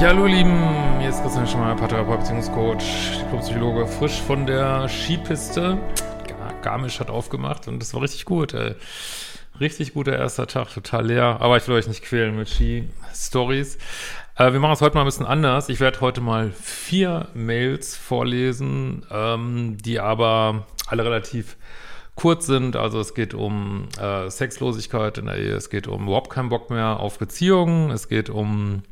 Ja, hallo Lieben, hier ist Christian Schmeier, Paartherapeut, Beziehungscoach, Clubpsychologe, frisch von der Skipiste. Gar- Garmisch hat aufgemacht und das war richtig gut, ey. Richtig guter erster Tag, total leer, aber ich will euch nicht quälen mit Ski-Stories. Äh, wir machen es heute mal ein bisschen anders. Ich werde heute mal vier Mails vorlesen, ähm, die aber alle relativ kurz sind. Also es geht um äh, Sexlosigkeit in der Ehe, es geht um überhaupt keinen Bock mehr auf Beziehungen, es geht um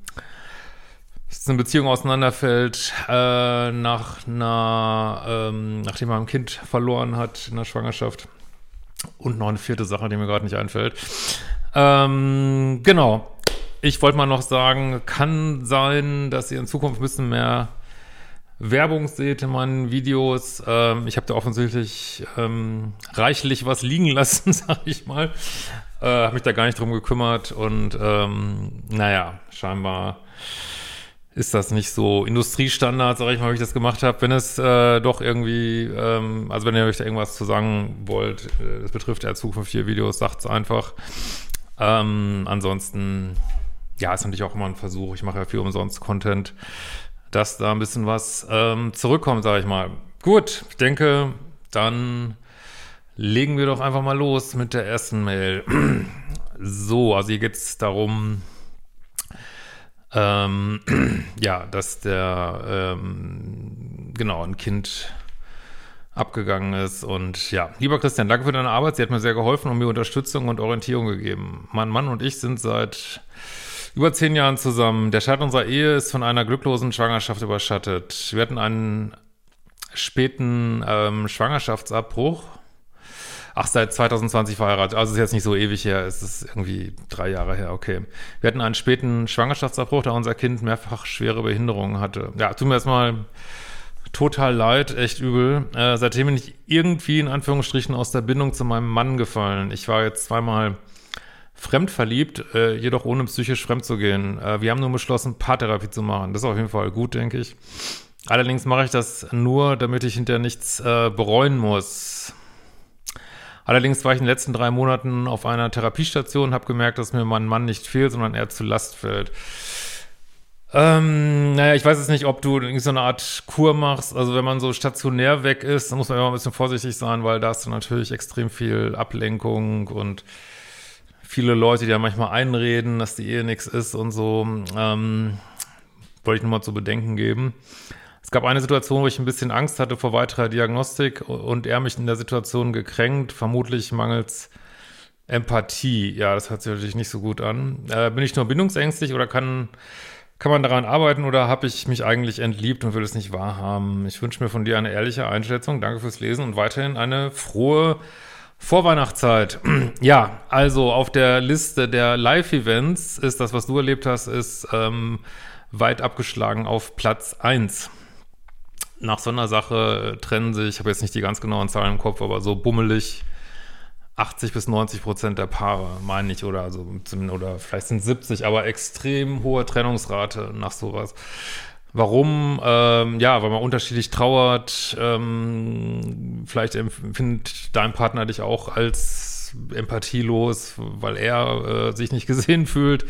dass eine Beziehung auseinanderfällt, äh, nach einer, ähm, nachdem man ein Kind verloren hat in der Schwangerschaft. Und noch eine vierte Sache, die mir gerade nicht einfällt. Ähm, genau. Ich wollte mal noch sagen, kann sein, dass ihr in Zukunft ein bisschen mehr Werbung seht in meinen Videos. Ähm, ich habe da offensichtlich ähm, reichlich was liegen lassen, sag ich mal. Äh, habe mich da gar nicht drum gekümmert und ähm, naja, scheinbar ist das nicht so Industriestandard, sag ich mal, wie ich das gemacht habe. Wenn es äh, doch irgendwie, ähm, also wenn ihr euch da irgendwas zu sagen wollt, äh, das betrifft ja zukünftige Videos, sagt's einfach. Ähm, ansonsten, ja, ist natürlich auch immer ein Versuch. Ich mache ja viel umsonst Content, dass da ein bisschen was ähm, zurückkommt, sag ich mal. Gut, ich denke, dann legen wir doch einfach mal los mit der ersten Mail. so, also hier geht's darum, ähm, ja, dass der, ähm, genau, ein Kind abgegangen ist. Und ja, lieber Christian, danke für deine Arbeit. Sie hat mir sehr geholfen und mir Unterstützung und Orientierung gegeben. Mein Mann und ich sind seit über zehn Jahren zusammen. Der Start unserer Ehe ist von einer glücklosen Schwangerschaft überschattet. Wir hatten einen späten ähm, Schwangerschaftsabbruch. Ach, seit 2020 verheiratet. Also ist jetzt nicht so ewig her. Es ist irgendwie drei Jahre her. Okay. Wir hatten einen späten Schwangerschaftsabbruch, da unser Kind mehrfach schwere Behinderungen hatte. Ja, tut mir erstmal total leid, echt übel. Äh, seitdem bin ich irgendwie in Anführungsstrichen aus der Bindung zu meinem Mann gefallen. Ich war jetzt zweimal fremdverliebt, äh, jedoch ohne psychisch fremd zu gehen. Äh, wir haben nun beschlossen, Paartherapie zu machen. Das ist auf jeden Fall gut, denke ich. Allerdings mache ich das nur, damit ich hinterher nichts äh, bereuen muss. Allerdings war ich in den letzten drei Monaten auf einer Therapiestation und habe gemerkt, dass mir mein Mann nicht fehlt, sondern er zu Last fällt. Ähm, naja, ich weiß jetzt nicht, ob du so eine Art Kur machst. Also wenn man so stationär weg ist, dann muss man immer ein bisschen vorsichtig sein, weil da hast du natürlich extrem viel Ablenkung und viele Leute, die ja manchmal einreden, dass die Ehe nichts ist und so. Ähm, wollte ich nur mal zu bedenken geben. Es gab eine Situation, wo ich ein bisschen Angst hatte vor weiterer Diagnostik und er mich in der Situation gekränkt, vermutlich mangels Empathie. Ja, das hört sich natürlich nicht so gut an. Äh, bin ich nur bindungsängstlich oder kann, kann man daran arbeiten oder habe ich mich eigentlich entliebt und will es nicht wahrhaben? Ich wünsche mir von dir eine ehrliche Einschätzung. Danke fürs Lesen und weiterhin eine frohe Vorweihnachtszeit. ja, also auf der Liste der Live-Events ist das, was du erlebt hast, ist ähm, weit abgeschlagen auf Platz eins nach so einer Sache trennen sich, ich habe jetzt nicht die ganz genauen Zahlen im Kopf, aber so bummelig 80 bis 90 Prozent der Paare, meine ich, oder also oder vielleicht sind 70, aber extrem hohe Trennungsrate nach sowas. Warum? Ähm, ja, weil man unterschiedlich trauert. Ähm, vielleicht empfindet dein Partner dich auch als empathielos, weil er äh, sich nicht gesehen fühlt.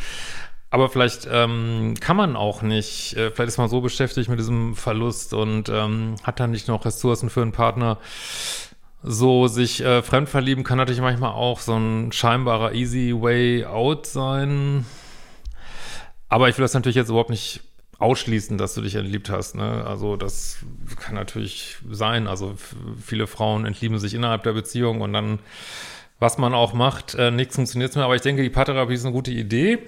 Aber vielleicht ähm, kann man auch nicht, äh, vielleicht ist man so beschäftigt mit diesem Verlust und ähm, hat dann nicht noch Ressourcen für einen Partner. So sich äh, fremdverlieben kann natürlich manchmal auch so ein scheinbarer easy way out sein. Aber ich will das natürlich jetzt überhaupt nicht ausschließen, dass du dich entliebt hast. Ne? Also das kann natürlich sein. Also viele Frauen entlieben sich innerhalb der Beziehung und dann, was man auch macht, äh, nichts funktioniert mehr. Aber ich denke, die Paartherapie ist eine gute Idee.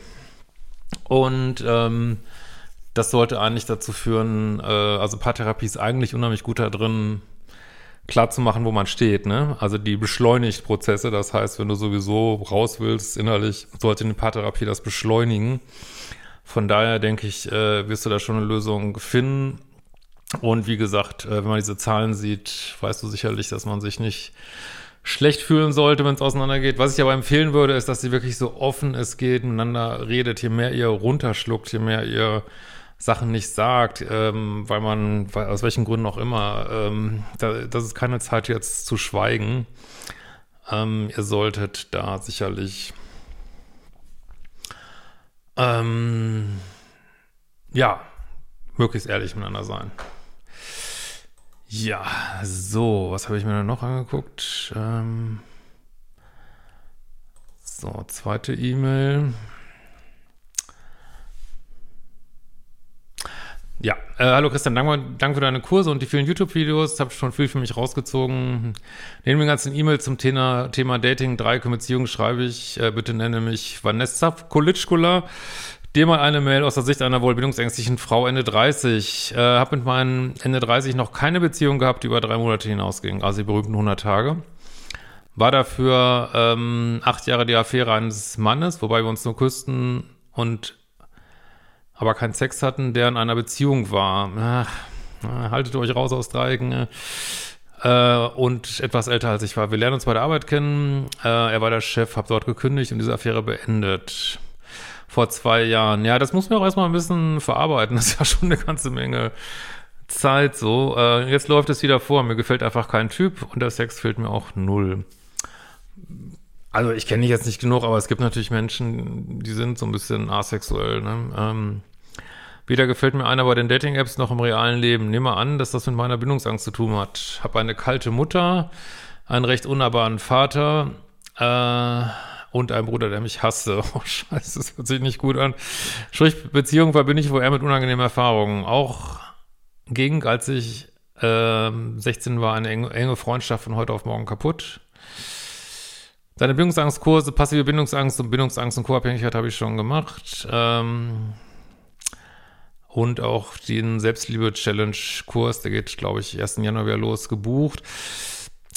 Und ähm, das sollte eigentlich dazu führen, äh, also Paartherapie ist eigentlich unheimlich gut da drin, klar zu machen, wo man steht, ne? Also die beschleunigt Prozesse, das heißt, wenn du sowieso raus willst, innerlich, sollte eine Paartherapie das beschleunigen. Von daher denke ich, äh, wirst du da schon eine Lösung finden. Und wie gesagt, äh, wenn man diese Zahlen sieht, weißt du sicherlich, dass man sich nicht schlecht fühlen sollte, wenn es auseinandergeht. Was ich aber empfehlen würde, ist, dass sie wirklich so offen es geht, miteinander redet. Je mehr ihr runterschluckt, je mehr ihr Sachen nicht sagt, ähm, weil man, weil, aus welchen Gründen auch immer, ähm, da, das ist keine Zeit jetzt zu schweigen. Ähm, ihr solltet da sicherlich ähm, ja, möglichst ehrlich miteinander sein. Ja, so, was habe ich mir da noch angeguckt? Ähm, so, zweite E-Mail. Ja, äh, hallo Christian, danke, danke für deine Kurse und die vielen YouTube-Videos. Habe schon viel für mich rausgezogen. Neben den ganzen E-Mails zum Thema, Thema Dating, Dreieck Beziehung schreibe ich, äh, bitte nenne mich Vanessa Kolitschkula dir mal eine Mail aus der Sicht einer wohl bildungsängstlichen Frau Ende 30. Äh, habe mit meinen Ende 30 noch keine Beziehung gehabt, die über drei Monate hinausging, also die berühmten 100 Tage. War dafür ähm, acht Jahre die Affäre eines Mannes, wobei wir uns nur küssten und aber keinen Sex hatten, der in einer Beziehung war. Ach, haltet euch raus aus Dreiecken. Äh, und etwas älter als ich war. Wir lernen uns bei der Arbeit kennen. Äh, er war der Chef, habe dort gekündigt und diese Affäre beendet vor zwei Jahren. Ja, das muss man auch erstmal ein bisschen verarbeiten. Das ist ja schon eine ganze Menge Zeit so. Äh, jetzt läuft es wieder vor. Mir gefällt einfach kein Typ und der Sex fehlt mir auch null. Also ich kenne dich jetzt nicht genug, aber es gibt natürlich Menschen, die sind so ein bisschen asexuell. Ne? Ähm, weder gefällt mir einer bei den Dating-Apps noch im realen Leben. Nehme an, dass das mit meiner Bindungsangst zu tun hat. Habe eine kalte Mutter, einen recht unnahbaren Vater. Äh, und ein Bruder, der mich hasste. Oh, scheiße, das hört sich nicht gut an. Sprich, Beziehung verbinde ich wohl eher mit unangenehmen Erfahrungen. Auch ging, als ich äh, 16 war, eine enge, enge Freundschaft von heute auf morgen kaputt. Deine Bindungsangstkurse, passive Bindungsangst und Bindungsangst und Co-Abhängigkeit habe ich schon gemacht. Ähm, und auch den Selbstliebe-Challenge-Kurs, der geht, glaube ich, 1. Januar wieder los, gebucht.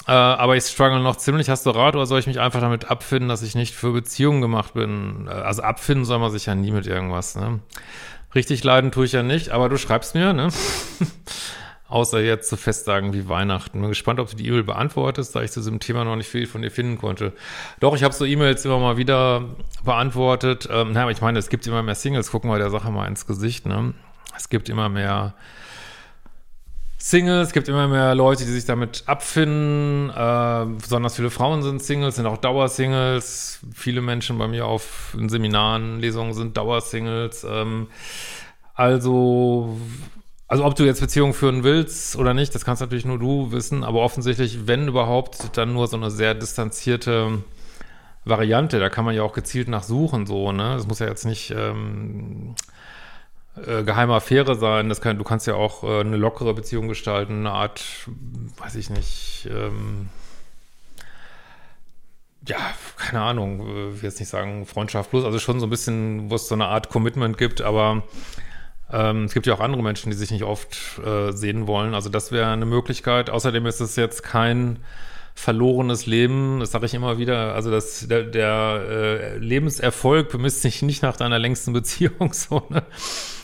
Äh, aber ich struggle noch ziemlich. Hast du Rat oder soll ich mich einfach damit abfinden, dass ich nicht für Beziehungen gemacht bin? Äh, also abfinden soll man sich ja nie mit irgendwas, ne? Richtig leiden tue ich ja nicht, aber du schreibst mir, ne? Außer jetzt zu Festtagen wie Weihnachten. Bin gespannt, ob du die E-Mail beantwortest, da ich zu diesem Thema noch nicht viel von dir finden konnte. Doch, ich habe so E-Mails immer mal wieder beantwortet. Ähm, na, ich meine, es gibt immer mehr Singles, gucken wir der Sache mal ins Gesicht, ne? Es gibt immer mehr Singles, es gibt immer mehr Leute, die sich damit abfinden. Äh, besonders viele Frauen sind Singles, sind auch Dauersingles. Viele Menschen bei mir auf in Seminaren, Lesungen sind Dauersingles. Ähm, also, also ob du jetzt Beziehungen führen willst oder nicht, das kannst natürlich nur du wissen. Aber offensichtlich, wenn überhaupt, dann nur so eine sehr distanzierte Variante. Da kann man ja auch gezielt nach suchen, so, ne? Das muss ja jetzt nicht ähm, äh, geheime Affäre sein. Das kann, du kannst ja auch äh, eine lockere Beziehung gestalten, eine Art, weiß ich nicht, ähm, ja, keine Ahnung, äh, will jetzt nicht sagen Freundschaft plus, also schon so ein bisschen, wo es so eine Art Commitment gibt, aber ähm, es gibt ja auch andere Menschen, die sich nicht oft äh, sehen wollen. Also das wäre eine Möglichkeit. Außerdem ist es jetzt kein verlorenes Leben, das sage ich immer wieder, also das, der, der äh, Lebenserfolg bemisst sich nicht nach deiner längsten Beziehung, so, ne?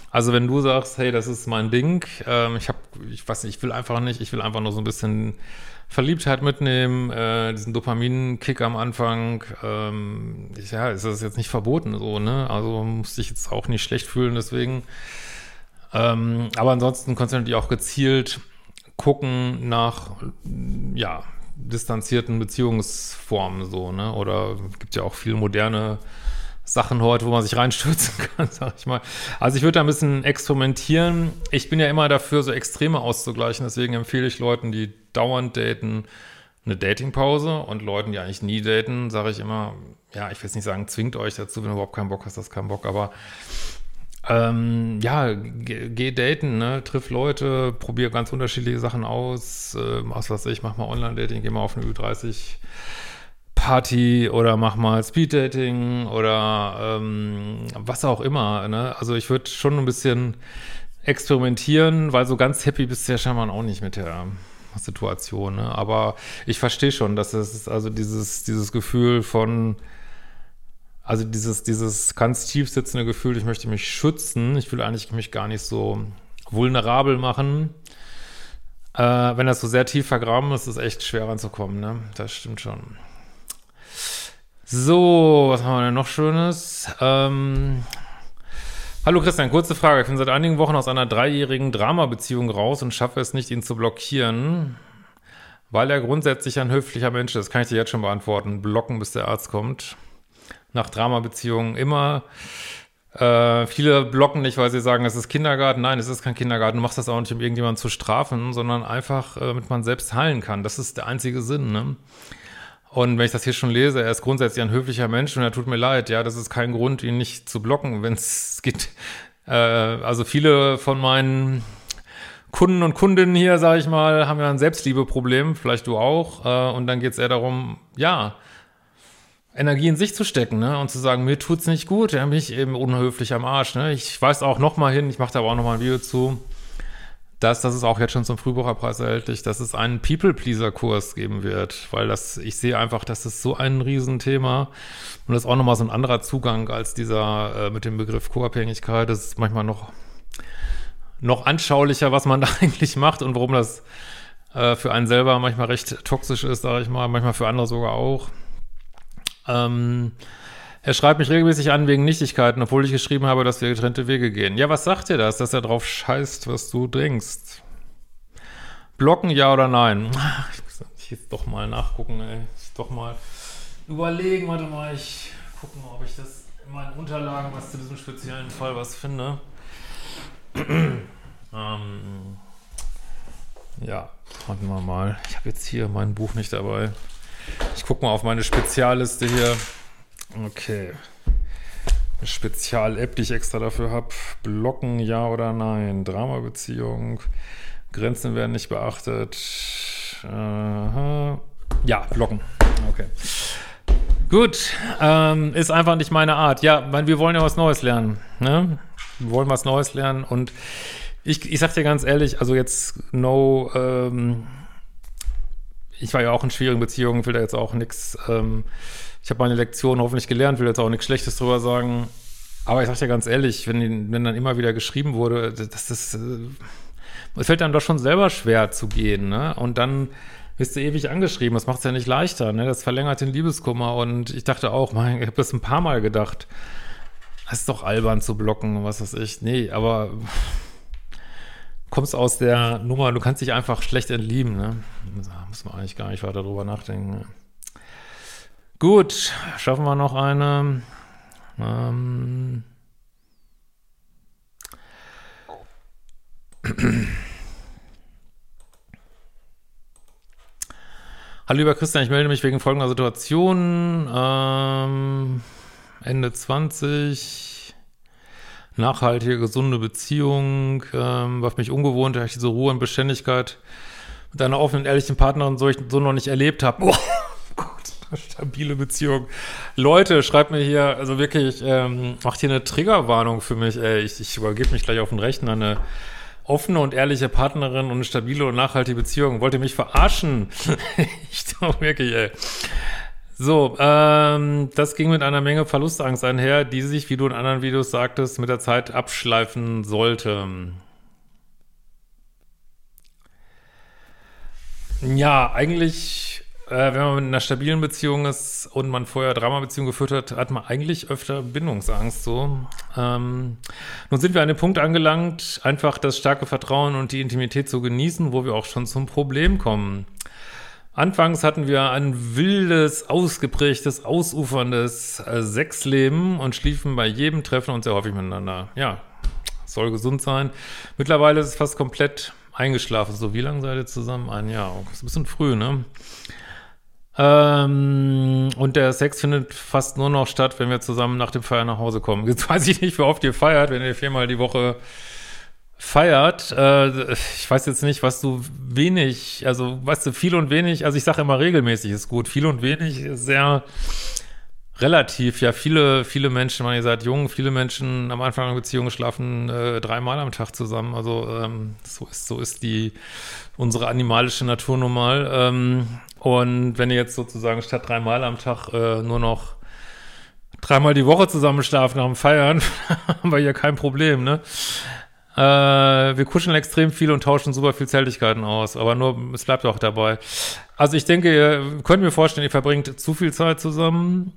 Also wenn du sagst, hey, das ist mein Ding, ähm, ich habe, ich weiß nicht, ich will einfach nicht, ich will einfach nur so ein bisschen Verliebtheit mitnehmen, äh, diesen Dopamin-Kick am Anfang, ähm, ja, ist das jetzt nicht verboten so, ne? Also musste ich jetzt auch nicht schlecht fühlen, deswegen. Ähm, aber ansonsten kannst du natürlich auch gezielt gucken nach, ja, distanzierten Beziehungsformen so, ne? Oder gibt ja auch viel moderne Sachen heute, wo man sich reinstürzen kann, sag ich mal. Also ich würde da ein bisschen experimentieren. Ich bin ja immer dafür, so Extreme auszugleichen. Deswegen empfehle ich Leuten, die dauernd daten, eine Datingpause und Leuten, die eigentlich nie daten, sage ich immer, ja, ich will jetzt nicht sagen, zwingt euch dazu, wenn du überhaupt keinen Bock hast, hast keinen Bock, aber ähm, ja, geh, geh, daten, ne? triff Leute, probier ganz unterschiedliche Sachen aus, äh, was weiß ich, mach mal Online-Dating, geh mal auf eine Ü30 Party oder mach mal Speeddating oder ähm, was auch immer. Ne? Also ich würde schon ein bisschen experimentieren, weil so ganz happy bist du ja scheinbar auch nicht mit der Situation. Ne? Aber ich verstehe schon, dass es also dieses, dieses Gefühl von, also dieses, dieses ganz tief sitzende Gefühl, ich möchte mich schützen, ich will eigentlich mich gar nicht so vulnerabel machen. Äh, wenn das so sehr tief vergraben ist, ist es echt schwer ranzukommen, ne? Das stimmt schon. So, was haben wir denn noch Schönes? Ähm, Hallo Christian, kurze Frage. Ich bin seit einigen Wochen aus einer dreijährigen Drama-Beziehung raus und schaffe es nicht, ihn zu blockieren, weil er grundsätzlich ein höflicher Mensch ist. Kann ich dir jetzt schon beantworten. Blocken, bis der Arzt kommt. Nach Drama-Beziehungen immer. Äh, viele blocken nicht, weil sie sagen, es ist Kindergarten. Nein, es ist kein Kindergarten. Du machst das auch nicht, um irgendjemanden zu strafen, sondern einfach, äh, damit man selbst heilen kann. Das ist der einzige Sinn. Ne? Und wenn ich das hier schon lese, er ist grundsätzlich ein höflicher Mensch und er tut mir leid, ja, das ist kein Grund, ihn nicht zu blocken, wenn es geht. Äh, also viele von meinen Kunden und Kundinnen hier, sage ich mal, haben ja ein Selbstliebeproblem, vielleicht du auch. Äh, und dann geht es eher darum, ja, Energie in sich zu stecken, ne? Und zu sagen, mir tut's nicht gut, ja, bin ich eben unhöflich am Arsch, ne? Ich weiß auch noch mal hin, ich mache da aber auch noch mal ein Video zu dass das ist auch jetzt schon zum Frühbucherpreis erhältlich, dass es einen People-Pleaser-Kurs geben wird, weil das, ich sehe einfach, das ist so ein Riesenthema und das ist auch nochmal so ein anderer Zugang als dieser äh, mit dem Begriff Co-Abhängigkeit. Das ist manchmal noch, noch anschaulicher, was man da eigentlich macht und warum das äh, für einen selber manchmal recht toxisch ist, sage ich mal, manchmal für andere sogar auch. Ähm, er schreibt mich regelmäßig an wegen Nichtigkeiten, obwohl ich geschrieben habe, dass wir getrennte Wege gehen. Ja, was sagt dir das, dass er drauf scheißt, was du denkst? Blocken, ja oder nein? Ich muss jetzt doch mal nachgucken, ey. Doch mal überlegen. Warte mal, ich gucke mal, ob ich das in meinen Unterlagen, was zu diesem speziellen Fall was finde. ähm, ja, warten wir mal. Ich habe jetzt hier mein Buch nicht dabei. Ich gucke mal auf meine Spezialliste hier. Okay. Eine Spezial-App, die ich extra dafür habe. Blocken, ja oder nein? Drama-Beziehung. Grenzen werden nicht beachtet. Aha. Ja, blocken. Okay. Gut, ähm, ist einfach nicht meine Art. Ja, mein, wir wollen ja was Neues lernen. Ne? Wir wollen was Neues lernen und ich, ich sag dir ganz ehrlich, also jetzt no, ähm, ich war ja auch in schwierigen Beziehungen, will da jetzt auch nichts ähm, ich habe meine Lektion hoffentlich gelernt, will jetzt auch nichts Schlechtes drüber sagen. Aber ich sage dir ganz ehrlich, wenn, wenn dann immer wieder geschrieben wurde, das ist, äh, es fällt dann doch schon selber schwer zu gehen, ne? Und dann bist du ewig angeschrieben, das macht es ja nicht leichter, ne? Das verlängert den Liebeskummer und ich dachte auch, mein, ich habe das ein paar Mal gedacht, das ist doch albern zu blocken, was weiß ich. Nee, aber kommst aus der Nummer, du kannst dich einfach schlecht entlieben, ne? Da muss man eigentlich gar nicht weiter drüber nachdenken. Ne? Gut, schaffen wir noch eine. Ähm Hallo lieber Christian, ich melde mich wegen folgender Situation. Ähm, Ende 20, nachhaltige, gesunde Beziehung, ähm, was mich ungewohnt, da ich diese Ruhe und Beständigkeit mit einer offenen, ehrlichen Partnerin so, ich, so noch nicht erlebt habe. Stabile Beziehung. Leute, schreibt mir hier, also wirklich, ähm, macht hier eine Triggerwarnung für mich. Ey, ich, ich übergebe mich gleich auf den Rechner. Eine offene und ehrliche Partnerin und eine stabile und nachhaltige Beziehung. Wollt ihr mich verarschen? ich doch wirklich, ey. So, ähm, das ging mit einer Menge Verlustangst einher, die sich, wie du in anderen Videos sagtest, mit der Zeit abschleifen sollte. Ja, eigentlich äh, wenn man mit einer stabilen Beziehung ist und man vorher Drama-Beziehung geführt hat, hat man eigentlich öfter Bindungsangst. So. Ähm, nun sind wir an dem Punkt angelangt, einfach das starke Vertrauen und die Intimität zu genießen, wo wir auch schon zum Problem kommen. Anfangs hatten wir ein wildes, ausgeprägtes, ausuferndes äh, Sexleben und schliefen bei jedem Treffen und sehr häufig miteinander. Ja, soll gesund sein. Mittlerweile ist es fast komplett eingeschlafen. So, wie lange seid ihr zusammen? Ein Jahr. Ist ein bisschen früh, ne? Ähm, und der Sex findet fast nur noch statt, wenn wir zusammen nach dem Feiern nach Hause kommen. Jetzt weiß ich nicht, wie oft ihr feiert, wenn ihr viermal die Woche feiert. Äh, ich weiß jetzt nicht, was du wenig, also weißt du, viel und wenig, also ich sage immer regelmäßig ist gut, viel und wenig ist sehr relativ. Ja, viele, viele Menschen, wenn ihr seid jung, viele Menschen am Anfang einer Beziehung schlafen äh, dreimal am Tag zusammen. Also ähm, so ist, so ist die unsere animalische Natur normal. Ähm, und wenn ihr jetzt sozusagen statt dreimal am Tag äh, nur noch dreimal die Woche zusammen schlafen nach dem Feiern, haben wir ja kein Problem, ne? Äh, wir kuscheln extrem viel und tauschen super viel Zärtlichkeiten aus, aber nur, es bleibt auch dabei. Also ich denke, ihr könnt mir vorstellen, ihr verbringt zu viel Zeit zusammen.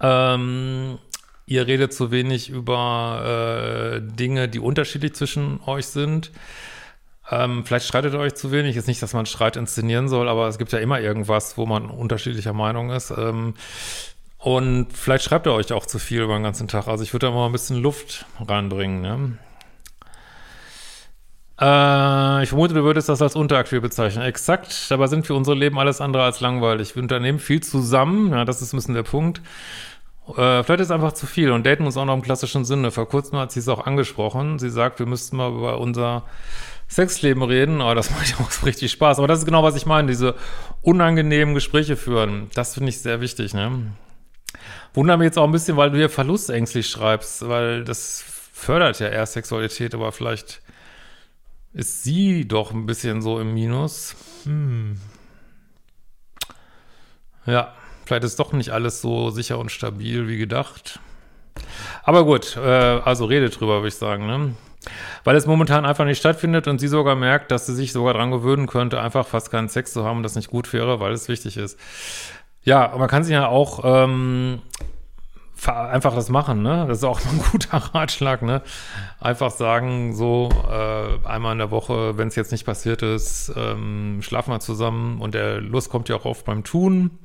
Ähm, ihr redet zu wenig über äh, Dinge, die unterschiedlich zwischen euch sind. Ähm, vielleicht streitet ihr euch zu wenig. Ist nicht, dass man Streit inszenieren soll, aber es gibt ja immer irgendwas, wo man unterschiedlicher Meinung ist. Ähm, und vielleicht schreibt ihr euch auch zu viel über den ganzen Tag. Also ich würde da mal ein bisschen Luft reinbringen. Ne? Äh, ich vermute, du würdest das als unteraktiv bezeichnen. Exakt, dabei sind für unsere Leben alles andere als langweilig. Wir unternehmen viel zusammen, ja, das ist ein bisschen der Punkt. Äh, vielleicht ist es einfach zu viel und daten uns auch noch im klassischen Sinne. Vor kurzem hat sie es auch angesprochen. Sie sagt, wir müssten mal über unser Sexleben reden, aber das macht ja auch richtig Spaß. Aber das ist genau, was ich meine, diese unangenehmen Gespräche führen. Das finde ich sehr wichtig, ne? Wundert mich jetzt auch ein bisschen, weil du hier verlustängstlich schreibst, weil das fördert ja eher Sexualität, aber vielleicht ist sie doch ein bisschen so im Minus. Hm. Ja, vielleicht ist doch nicht alles so sicher und stabil wie gedacht. Aber gut, äh, also redet drüber, würde ich sagen, ne? Weil es momentan einfach nicht stattfindet und sie sogar merkt, dass sie sich sogar dran gewöhnen könnte, einfach fast keinen Sex zu haben und das nicht gut wäre, weil es wichtig ist. Ja, man kann sich ja auch ähm, einfach das machen, ne? Das ist auch ein guter Ratschlag, ne? Einfach sagen, so äh, einmal in der Woche, wenn es jetzt nicht passiert ist, ähm, schlafen wir zusammen und der Lust kommt ja auch oft beim Tun.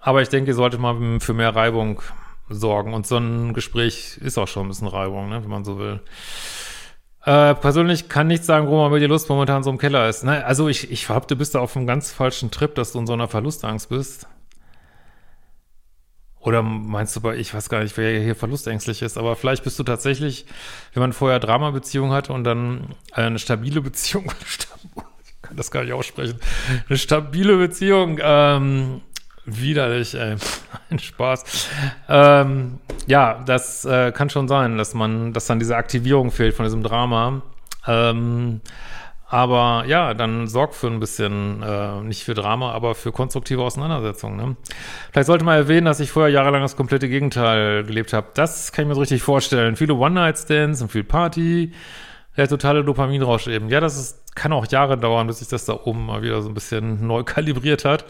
Aber ich denke, ihr solltet mal für mehr Reibung sorgen. Und so ein Gespräch ist auch schon ein bisschen Reibung, ne? wenn man so will. Äh, persönlich kann nicht sagen, warum man mit dir Lust momentan so im Keller ist. Ne? Also ich, ich du bist da auf einem ganz falschen Trip, dass du in so einer Verlustangst bist. Oder meinst du bei, ich weiß gar nicht, wer hier verlustängstlich ist, aber vielleicht bist du tatsächlich, wenn man vorher Drama-Beziehung hatte und dann eine stabile Beziehung, ich kann das gar nicht aussprechen, eine stabile Beziehung, ähm, widerlich, ey, ein Spaß. Ähm, ja, das äh, kann schon sein, dass man, dass dann diese Aktivierung fehlt von diesem Drama. Ähm, aber ja, dann sorgt für ein bisschen, äh, nicht für Drama, aber für konstruktive Auseinandersetzungen. Ne? Vielleicht sollte man erwähnen, dass ich vorher jahrelang das komplette Gegenteil gelebt habe. Das kann ich mir so richtig vorstellen. Viele One-Night-Stands und viel Party. Der totale Dopaminrausch eben. Ja, das ist, kann auch Jahre dauern, bis sich das da oben mal wieder so ein bisschen neu kalibriert hat.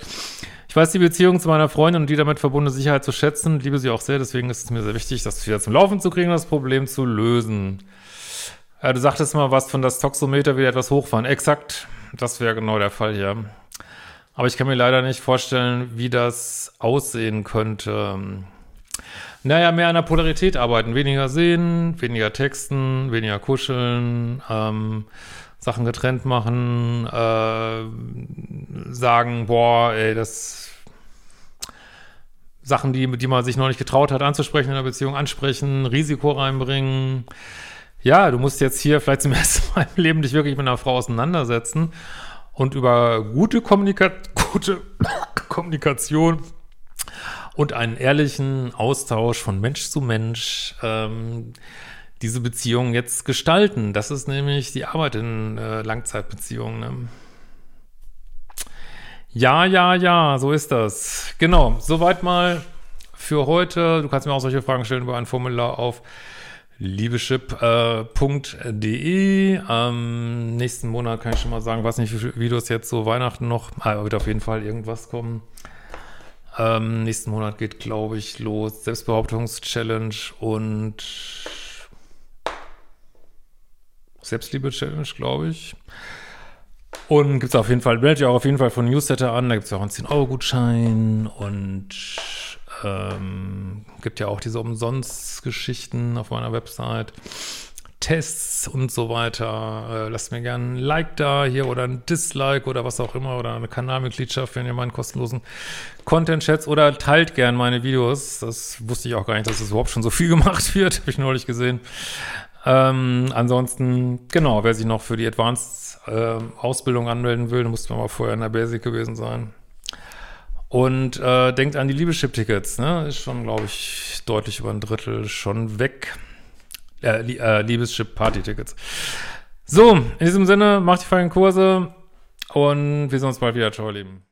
Ich weiß die Beziehung zu meiner Freundin und die damit verbundene Sicherheit zu schätzen, liebe sie auch sehr, deswegen ist es mir sehr wichtig, das wieder zum Laufen zu kriegen, das Problem zu lösen. Ja, du sagtest mal was von das Toxometer wieder etwas hochfahren. Exakt, das wäre genau der Fall hier. Aber ich kann mir leider nicht vorstellen, wie das aussehen könnte. Naja, mehr an der Polarität arbeiten. Weniger sehen, weniger texten, weniger kuscheln, ähm, Sachen getrennt machen, äh, sagen, boah, ey, das Sachen, die, die man sich noch nicht getraut hat anzusprechen in der Beziehung, ansprechen, Risiko reinbringen, ja, du musst jetzt hier vielleicht zum ersten Mal im Leben dich wirklich mit einer Frau auseinandersetzen und über gute, Kommunika gute Kommunikation und einen ehrlichen Austausch von Mensch zu Mensch ähm, diese Beziehung jetzt gestalten. Das ist nämlich die Arbeit in äh, Langzeitbeziehungen. Ne? Ja, ja, ja, so ist das. Genau, soweit mal für heute. Du kannst mir auch solche Fragen stellen über ein Formular auf liebeschip.de. Äh, ähm, nächsten Monat kann ich schon mal sagen, weiß nicht, wie viele Videos jetzt so Weihnachten noch, aber ah, wird auf jeden Fall irgendwas kommen. Ähm, nächsten Monat geht, glaube ich, los Selbstbehauptungs-Challenge und Selbstliebe-Challenge, glaube ich. Und gibt es auf jeden Fall, meldet ihr auch auf jeden Fall von Newsletter an, da gibt es auch einen 10-Euro-Gutschein und ähm, gibt ja auch diese Umsonst-Geschichten auf meiner Website. Tests und so weiter. Äh, lasst mir gerne ein Like da hier oder ein Dislike oder was auch immer oder eine Kanalmitgliedschaft, wenn ihr meinen kostenlosen Content schätzt oder teilt gerne meine Videos. Das wusste ich auch gar nicht, dass es das überhaupt schon so viel gemacht wird. Habe ich neulich gesehen. Ähm, ansonsten, genau, wer sich noch für die Advanced äh, Ausbildung anmelden will, muss man mal vorher in der Basic gewesen sein. Und äh, denkt an die Liebeschip-Tickets, ne? Ist schon, glaube ich, deutlich über ein Drittel schon weg. Äh, äh, Liebeschip-Party-Tickets. So, in diesem Sinne, macht die feinen Kurse und wir sehen uns bald wieder. Ciao, ihr Lieben.